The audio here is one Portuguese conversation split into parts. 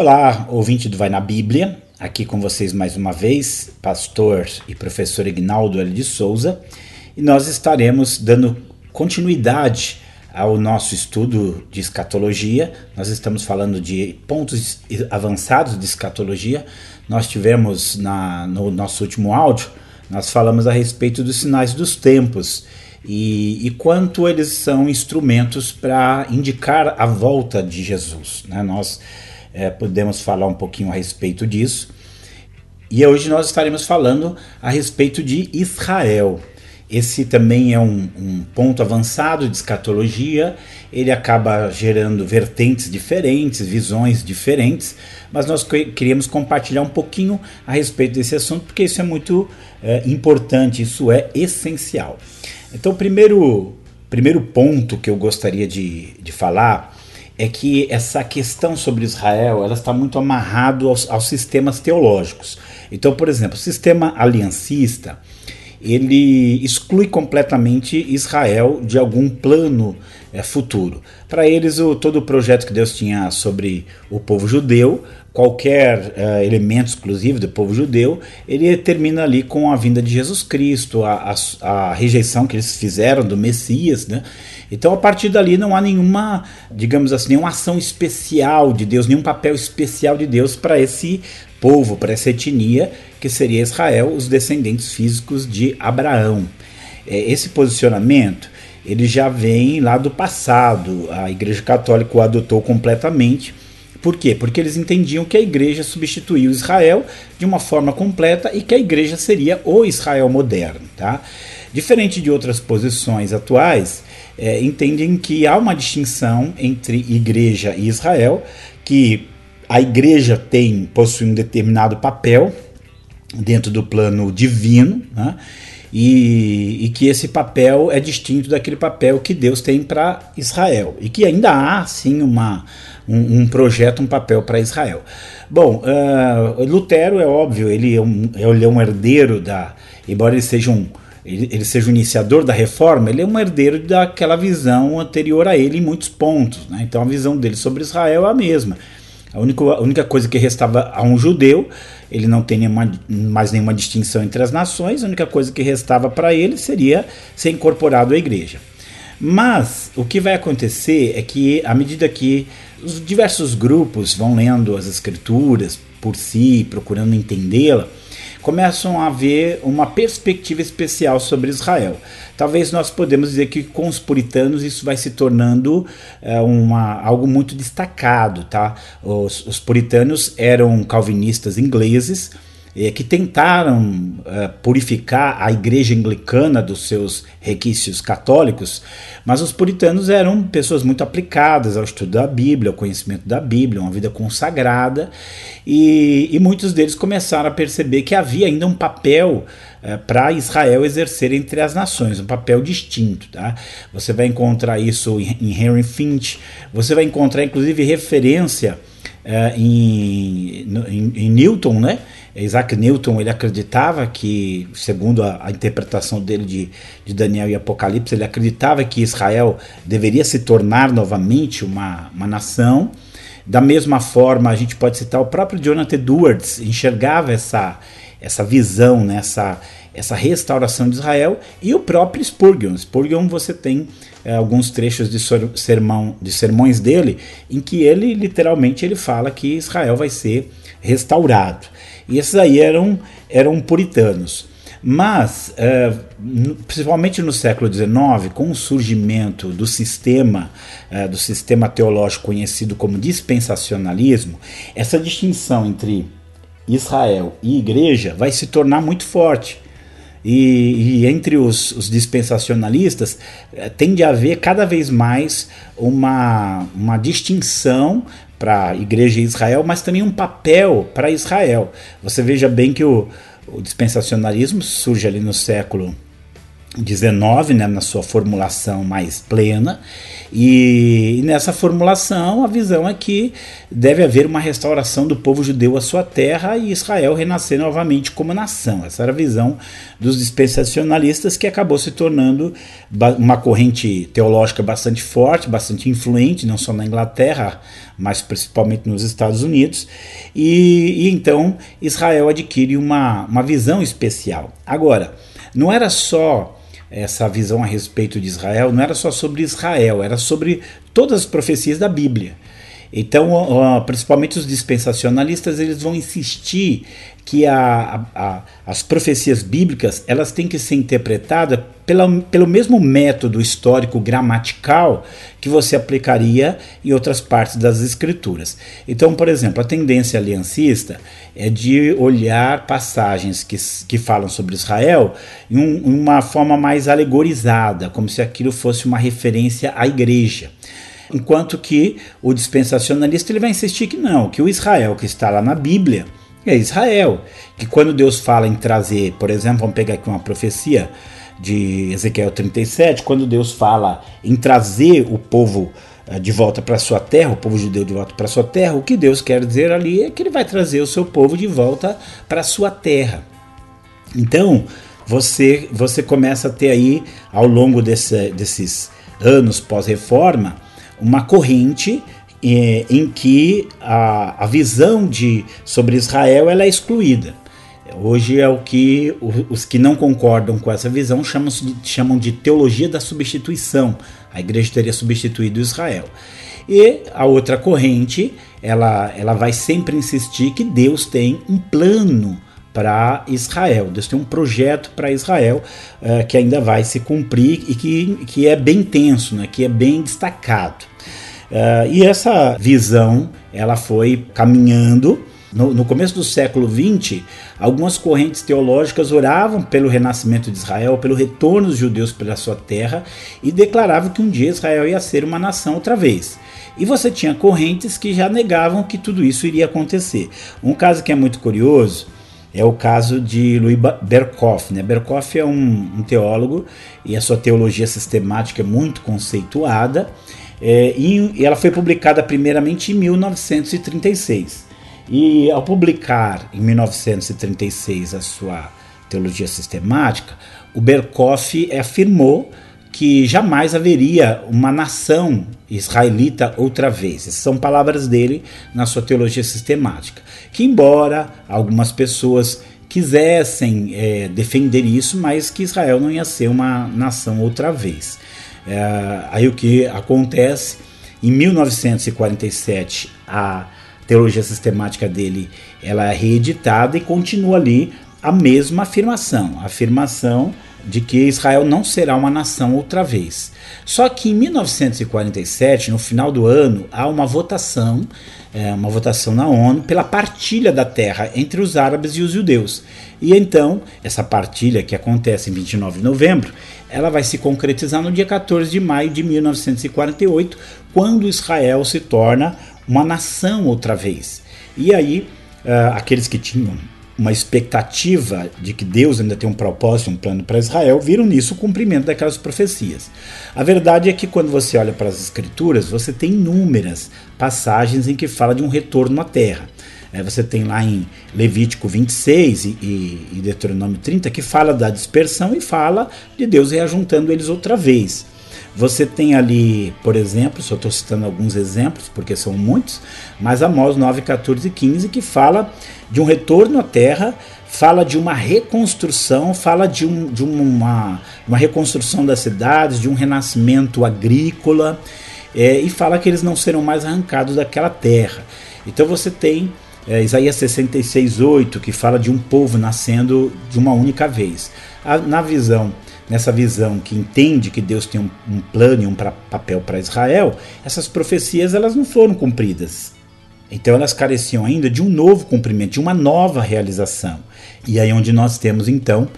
Olá, ouvinte do Vai na Bíblia, aqui com vocês mais uma vez, pastor e professor Ignaldo L. de Souza, e nós estaremos dando continuidade ao nosso estudo de escatologia. Nós estamos falando de pontos avançados de escatologia. Nós tivemos na, no nosso último áudio, nós falamos a respeito dos sinais dos tempos e, e quanto eles são instrumentos para indicar a volta de Jesus. Né? Nós é, podemos falar um pouquinho a respeito disso. E hoje nós estaremos falando a respeito de Israel. Esse também é um, um, ponto avançado de escatologia, ele acaba gerando vertentes diferentes, visões diferentes, mas nós queríamos compartilhar um pouquinho a respeito desse assunto, porque isso é muito é, importante, isso é essencial. Então, o primeiro, primeiro ponto que eu gostaria de, de falar é que essa questão sobre Israel ela está muito amarrado aos, aos sistemas teológicos. Então, por exemplo, o sistema aliancista ele exclui completamente Israel de algum plano é, futuro. Para eles, o, todo o projeto que Deus tinha sobre o povo judeu, qualquer é, elemento exclusivo do povo judeu, ele termina ali com a vinda de Jesus Cristo, a, a, a rejeição que eles fizeram do Messias, né? Então, a partir dali, não há nenhuma, digamos assim, nenhuma ação especial de Deus, nenhum papel especial de Deus para esse povo, para essa etnia que seria Israel, os descendentes físicos de Abraão. É, esse posicionamento ele já vem lá do passado, a Igreja Católica o adotou completamente. Por quê? Porque eles entendiam que a igreja substituiu Israel de uma forma completa e que a igreja seria o Israel moderno. Tá? Diferente de outras posições atuais, é, entendem que há uma distinção entre igreja e Israel, que a igreja tem possui um determinado papel dentro do plano divino, né? e, e, que esse papel é distinto daquele papel que Deus tem para Israel e que ainda há sim uma, um, um projeto, um papel para Israel. Bom, uh, Lutero é óbvio, ele é, um, ele é um herdeiro da, embora ele seja um ele, ele, seja o iniciador da reforma, ele é um herdeiro daquela visão anterior a ele em muitos pontos. Né? Então a visão dele sobre Israel é a mesma. A única, a única coisa que restava a um judeu, ele não tem nenhuma, mais nenhuma distinção entre as nações, a única coisa que restava para ele seria ser incorporado à igreja. Mas o que vai acontecer é que, à medida que os diversos grupos vão lendo as escrituras por si, procurando entendê-la, começam a ver uma perspectiva especial sobre Israel. Talvez nós podemos dizer que com os puritanos isso vai se tornando é, uma, algo muito destacado. Tá? Os, os puritanos eram calvinistas ingleses é, que tentaram é, purificar a igreja anglicana dos seus requisitos católicos, mas os puritanos eram pessoas muito aplicadas ao estudo da Bíblia, ao conhecimento da Bíblia, uma vida consagrada, e, e muitos deles começaram a perceber que havia ainda um papel é, para Israel exercer entre as nações, um papel distinto. Tá? Você vai encontrar isso em, Henry Finch, você vai encontrar inclusive referência é, em, em, em Newton, né? Isaac Newton ele acreditava que, segundo a, a, interpretação dele de, de Daniel e Apocalipse, ele acreditava que Israel deveria se tornar novamente uma, uma nação. Da mesma forma, a gente pode citar o próprio Jonathan Edwards, enxergava essa, essa visão, né, essa, essa restauração de Israel, e o próprio Spurgeon. Spurgeon você tem é, alguns trechos de, sermão, de sermões dele, em que ele literalmente ele fala que Israel vai ser restaurado. E esses aí eram, eram puritanos. Mas, é, principalmente no século XIX, com o surgimento do sistema, é, do sistema teológico conhecido como dispensacionalismo, essa distinção entre Israel e igreja vai se tornar muito forte. E, e, entre os, os dispensacionalistas é, tende a haver cada vez mais uma, uma distinção para a igreja em Israel, mas também um papel para Israel. Você veja bem que o, o dispensacionalismo surge ali no século 19, né, na sua formulação mais plena, e nessa formulação a visão é que deve haver uma restauração do povo judeu à sua terra e Israel renascer novamente como nação. Essa era a visão dos dispensacionalistas que acabou se tornando uma corrente teológica bastante forte, bastante influente, não só na Inglaterra, mas principalmente nos Estados Unidos. E, e então Israel adquire uma, uma visão especial. Agora, não era só essa visão a respeito de Israel não era só sobre Israel, era sobre todas as profecias da Bíblia. Então, principalmente os dispensacionalistas, eles vão insistir que a, a, as profecias bíblicas elas têm que ser interpretadas pela, pelo mesmo método histórico gramatical que você aplicaria em outras partes das escrituras. Então, por exemplo, a tendência aliancista é de olhar passagens que, que falam sobre Israel em, um, uma forma mais alegorizada, como se aquilo fosse uma referência à igreja. Enquanto que o dispensacionalista ele vai insistir que não, que o Israel que está lá na Bíblia é Israel. Que quando Deus fala em trazer, por exemplo, vamos pegar aqui uma profecia de Ezequiel 37, quando Deus fala em trazer o povo eh, de volta para sua terra, o povo judeu de volta para sua terra, o que Deus quer dizer ali é que ele vai trazer o seu povo de volta para sua terra. Então, você você começa a ter aí ao longo desse, desses anos pós-reforma uma corrente é, em que a, a visão de, sobre Israel ela é excluída. Hoje é o que os que não concordam com essa visão chamam de, chamam de teologia da substituição. A igreja teria substituído Israel. E a outra corrente, ela, ela vai sempre insistir que Deus tem um plano para Israel. Deus tem um projeto para Israel uh, que ainda vai se cumprir e que, que é bem tenso, né, que é bem destacado. Uh, e essa visão ela foi caminhando. No, no, começo do século XX, algumas correntes teológicas oravam pelo renascimento de Israel, pelo retorno dos judeus para sua terra e declaravam que um dia Israel ia ser uma nação outra vez. E você tinha correntes que já negavam que tudo isso iria acontecer. Um caso que é muito curioso é o caso de Louis Berkhoff. Né? Berkhoff é um, um teólogo e a sua teologia sistemática é muito conceituada. É, e ela foi publicada primeiramente em 1936. E ao publicar em 1936 a sua teologia sistemática, o Berkoff afirmou que jamais haveria uma nação israelita outra vez. Essas são palavras dele na sua teologia sistemática. Que, embora algumas pessoas quisessem é, defender isso, mas que Israel não ia ser uma nação outra vez. É, aí o que acontece? Em 1947, a teologia sistemática dele ela é reeditada e continua ali a mesma afirmação, a afirmação de que Israel não será uma nação outra vez. Só que em 1947, no final do ano, há uma votação, é, uma votação na ONU pela partilha da terra entre os árabes e os judeus. E então, essa partilha que acontece em 29 de novembro, ela vai se concretizar no dia 14 de maio de 1948, quando Israel se torna uma nação outra vez. E aí, uh, aqueles que tinham uma expectativa de que Deus ainda tem um propósito, um plano para Israel, viram nisso o cumprimento daquelas profecias. A verdade é que quando você olha para as Escrituras, você tem inúmeras passagens em que fala de um retorno à terra. É, você tem lá em Levítico 26 e, e, e Deuteronômio 30 que fala da dispersão e fala de Deus reajuntando eles outra vez. Você tem ali, por exemplo, só estou citando alguns exemplos, porque são muitos, mas Amós 9, 14 e 15, que fala de um retorno à terra, fala de uma reconstrução, fala de, um, de uma, uma reconstrução das cidades, de um renascimento agrícola, é, e fala que eles não serão mais arrancados daquela terra. Então você tem é, Isaías 66, 8, que fala de um povo nascendo de uma única vez. A, na visão nessa visão que entende que Deus tem um, um plano e um pra, papel para Israel, essas profecias elas não foram cumpridas. Então elas careciam ainda de um novo cumprimento, de uma nova realização. E aí onde nós temos então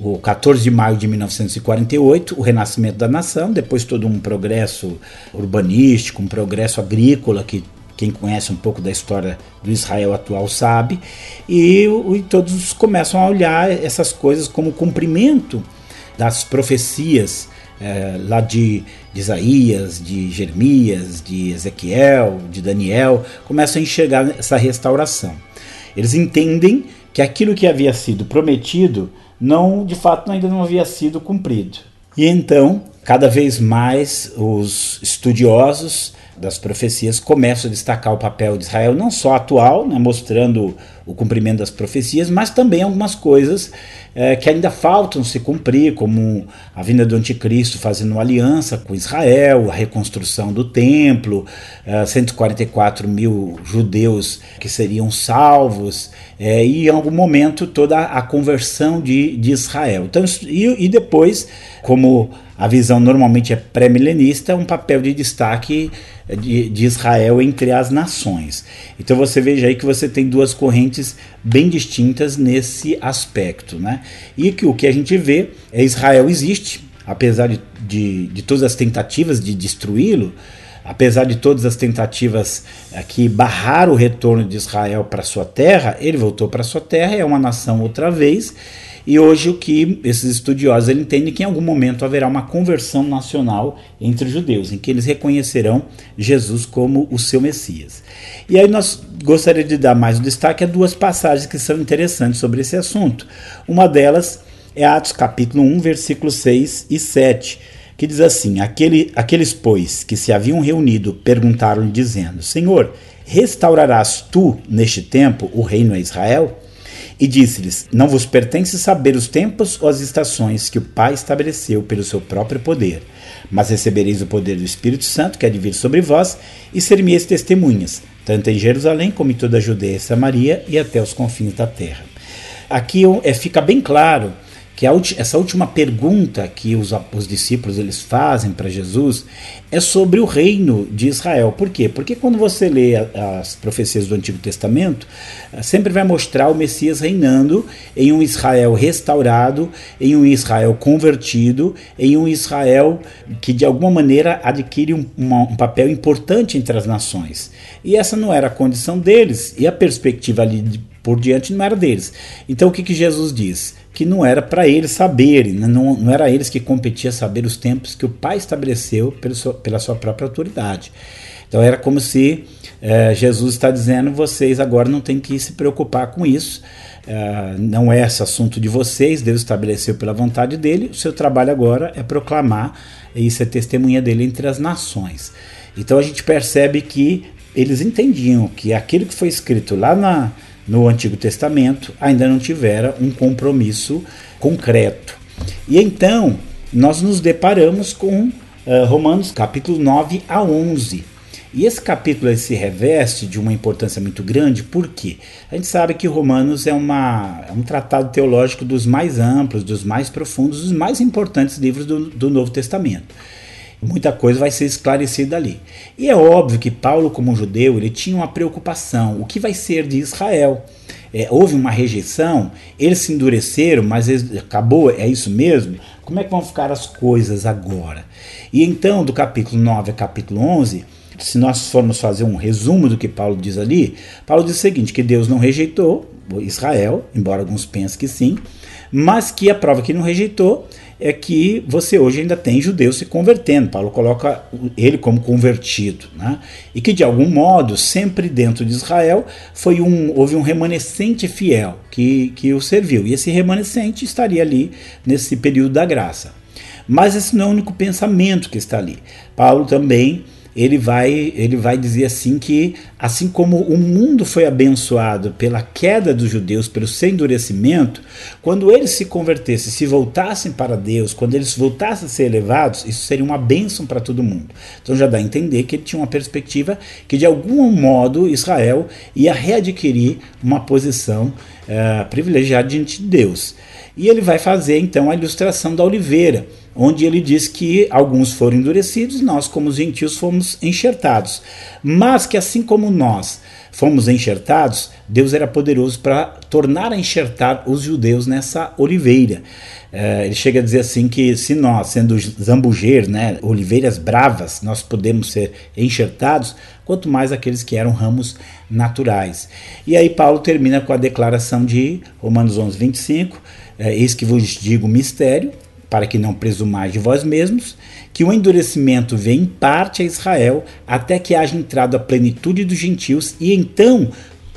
o 14 de maio de 1948, o renascimento da nação, depois todo um progresso urbanístico, um progresso agrícola que quem conhece um pouco da história do Israel atual sabe, e, e todos começam a olhar essas coisas como cumprimento das profecias é, lá de, de Isaías, de Jeremias, de Ezequiel, de Daniel, começam a enxergar essa restauração. Eles entendem que aquilo que havia sido prometido não, de fato, ainda não havia sido cumprido. E então, cada vez mais os estudiosos das profecias começam a destacar o papel de Israel, não só atual, né, mostrando o cumprimento das profecias, mas também algumas coisas é, que ainda faltam se cumprir, como a vinda do anticristo fazendo aliança com Israel, a reconstrução do templo, é, 144 mil judeus que seriam salvos, é, e em algum momento toda a conversão de, de Israel. Então, e, e depois, como a visão normalmente é pré-milenista, um papel de destaque de, de, Israel entre as nações. Então você veja aí que você tem duas correntes bem distintas nesse aspecto. Né? E que o que a gente vê é Israel existe, apesar de, de, de todas as tentativas de destruí-lo, apesar de todas as tentativas é, que barraram o retorno de Israel para sua terra, ele voltou para sua terra, é uma nação outra vez e hoje o que esses estudiosos entendem que em algum momento haverá uma conversão nacional entre os judeus, em que eles reconhecerão Jesus como o seu Messias. E aí nós gostaria de dar mais um destaque a duas passagens que são interessantes sobre esse assunto. Uma delas é Atos capítulo 1, versículos 6 e 7, que diz assim: Aquele, Aqueles, pois, que se haviam reunido, perguntaram dizendo: Senhor, restaurarás tu neste tempo o reino a Israel? E disse-lhes: Não vos pertence saber os tempos ou as estações que o Pai estabeleceu pelo seu próprio poder, mas recebereis o poder do Espírito Santo que há de vir sobre vós, e ser-me-eis testemunhas, tanto em Jerusalém como em toda a Judeia e Samaria e até os confins da terra. Aqui é, fica bem claro que a, essa última pergunta que os, os discípulos eles fazem para Jesus é sobre o reino de Israel. Por quê? Porque quando você lê a, as profecias do Antigo Testamento, eh, sempre vai mostrar o Messias reinando em um Israel restaurado, em um Israel convertido, em um Israel que de alguma maneira adquire um, uma, um papel importante entre as nações. E essa não era a condição deles, e a perspectiva ali de, por diante não era deles. Então o que, que Jesus diz? que não era para eles saberem, né? não, não era eles que competia saber os tempos que o Pai estabeleceu pelo seu, pela sua própria autoridade. Então era como se é, Jesus está dizendo: vocês agora não têm que se preocupar com isso, é, não é esse assunto de vocês, Deus estabeleceu pela vontade dele, o seu trabalho agora é proclamar e ser testemunha dele entre as nações. Então a gente percebe que eles entendiam que aquilo que foi escrito lá na, no Antigo Testamento ainda não tivera um compromisso concreto. E então nós nos deparamos com uh, Romanos capítulo 9 a 11. E esse capítulo se reveste de uma importância muito grande, porque a gente sabe que Romanos é, uma, é um tratado teológico dos mais amplos, dos mais profundos, dos mais importantes livros do, do Novo Testamento muita coisa vai ser esclarecida ali. E é óbvio que Paulo, como judeu, ele tinha uma preocupação: o que vai ser de Israel? É, houve uma rejeição, eles se endureceram, mas eles, acabou, é isso mesmo? Como é que vão ficar as coisas agora? E então, do capítulo 9 ao capítulo 11, se nós formos fazer um resumo do que Paulo diz ali, Paulo diz o seguinte: que Deus não rejeitou Israel, embora alguns pensem que sim, mas que a prova que não rejeitou é que você hoje ainda tem judeus se convertendo. Paulo coloca ele como convertido, né? E que de algum modo, sempre dentro de Israel, foi um, houve um remanescente fiel que, que o serviu. E esse remanescente estaria ali nesse período da graça. Mas esse não é o único pensamento que está ali. Paulo também ele vai, ele vai dizer assim que, assim como o mundo foi abençoado pela queda dos judeus, pelo seu endurecimento, quando eles se convertessem, se voltassem para Deus, quando eles voltassem a ser elevados, isso seria uma bênção para todo mundo. Então já dá a entender que ele tinha uma perspectiva que, de algum modo, Israel ia readquirir uma posição uh, privilegiada diante de Deus. E ele vai fazer então a ilustração da oliveira onde ele diz que alguns foram endurecidos, nós, como gentios, fomos enxertados. Mas que assim como nós fomos enxertados, Deus era poderoso para tornar a enxertar os judeus nessa oliveira. É, ele chega a dizer assim que se nós, sendo zambujeir, né, oliveiras bravas, nós podemos ser enxertados, quanto mais aqueles que eram ramos naturais. E aí Paulo termina com a declaração de Romanos 11, 25, é, eis que vos digo mistério, para que não presumais de vós mesmos, que o endurecimento vem em parte a Israel, até que haja entrado a plenitude dos gentios, e então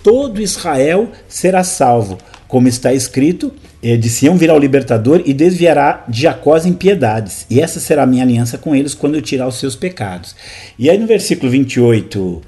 todo Israel será salvo, como está escrito, de Sião virá o libertador e desviará de Jacó as impiedades. E essa será a minha aliança com eles quando eu tirar os seus pecados. E aí no versículo 28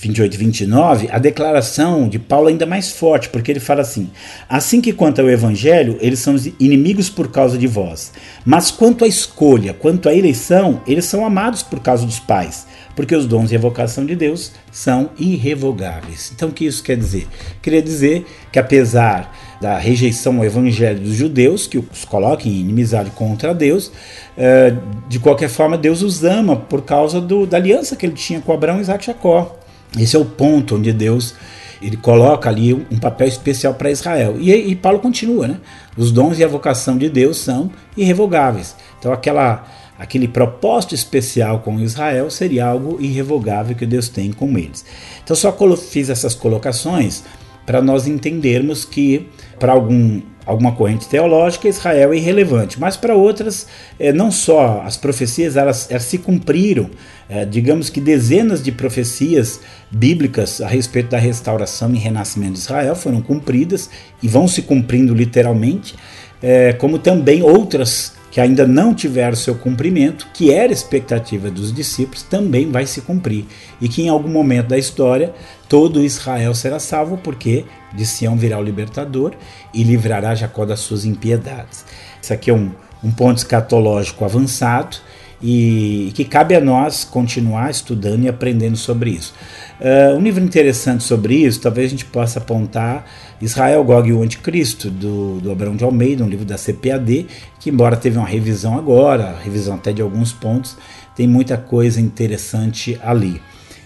28 e 29, a declaração de Paulo é ainda mais forte, porque ele fala assim: Assim que quanto ao evangelho, eles são inimigos por causa de vós. Mas quanto à escolha, quanto à eleição, eles são amados por causa dos pais, porque os dons e a vocação de Deus são irrevogáveis. Então, o que isso quer dizer? Queria dizer que, apesar da rejeição ao evangelho dos judeus, que os coloquem em inimizade contra Deus, eh, de qualquer forma, Deus os ama por causa do, da aliança que ele tinha com Abraão, Isaac e Jacó. Esse é o ponto onde Deus ele coloca ali um papel especial para Israel. E, e, Paulo continua, né? Os dons e a vocação de Deus são irrevogáveis. Então aquela aquele propósito especial com Israel seria algo irrevogável que Deus tem com eles. Então só fiz essas colocações para nós entendermos que para algum alguma corrente teológica, Israel é irrelevante, mas para outras, é, não só as profecias, elas, elas se cumpriram, é, digamos que dezenas de profecias bíblicas a respeito da restauração e renascimento de Israel foram cumpridas e vão se cumprindo literalmente, é, como também outras que ainda não tiveram seu cumprimento, que era expectativa dos discípulos, também vai se cumprir. E que em algum momento da história todo Israel será salvo, porque de Sião virá o libertador e livrará Jacó das suas impiedades. Isso aqui é um, um ponto escatológico avançado e que cabe a nós continuar estudando e aprendendo sobre isso. Uh, um livro interessante sobre isso, talvez a gente possa apontar Israel, Gog e o Anticristo, do, do Abraão de Almeida, um livro da CPAD, que embora teve uma revisão agora, revisão até de alguns pontos, tem muita coisa interessante ali.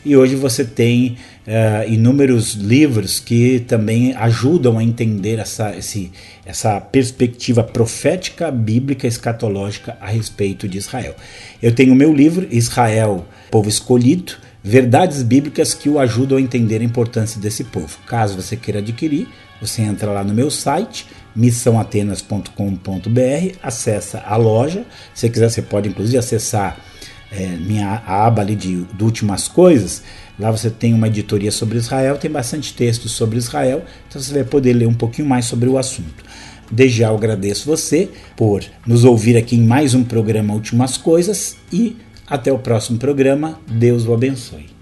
E hoje você tem uh, inúmeros livros que também ajudam a entender essa, esse, essa perspectiva profética, bíblica, escatológica a respeito de Israel. Eu tenho o meu livro, Israel, Povo Escolhido, Verdades Bíblicas que o ajudam a entender a importância desse povo. Caso você queira adquirir, você entra lá no meu site, missãoatenas.com.br, acessa a loja. Se quiser, você pode inclusive acessar é, minha aba ali de, de últimas coisas. Lá você tem uma editoria sobre Israel, tem bastante texto sobre Israel, então você vai poder ler um pouquinho mais sobre o assunto. Desde já eu agradeço você por nos ouvir aqui em mais um programa Últimas Coisas e até o próximo programa. Deus o abençoe.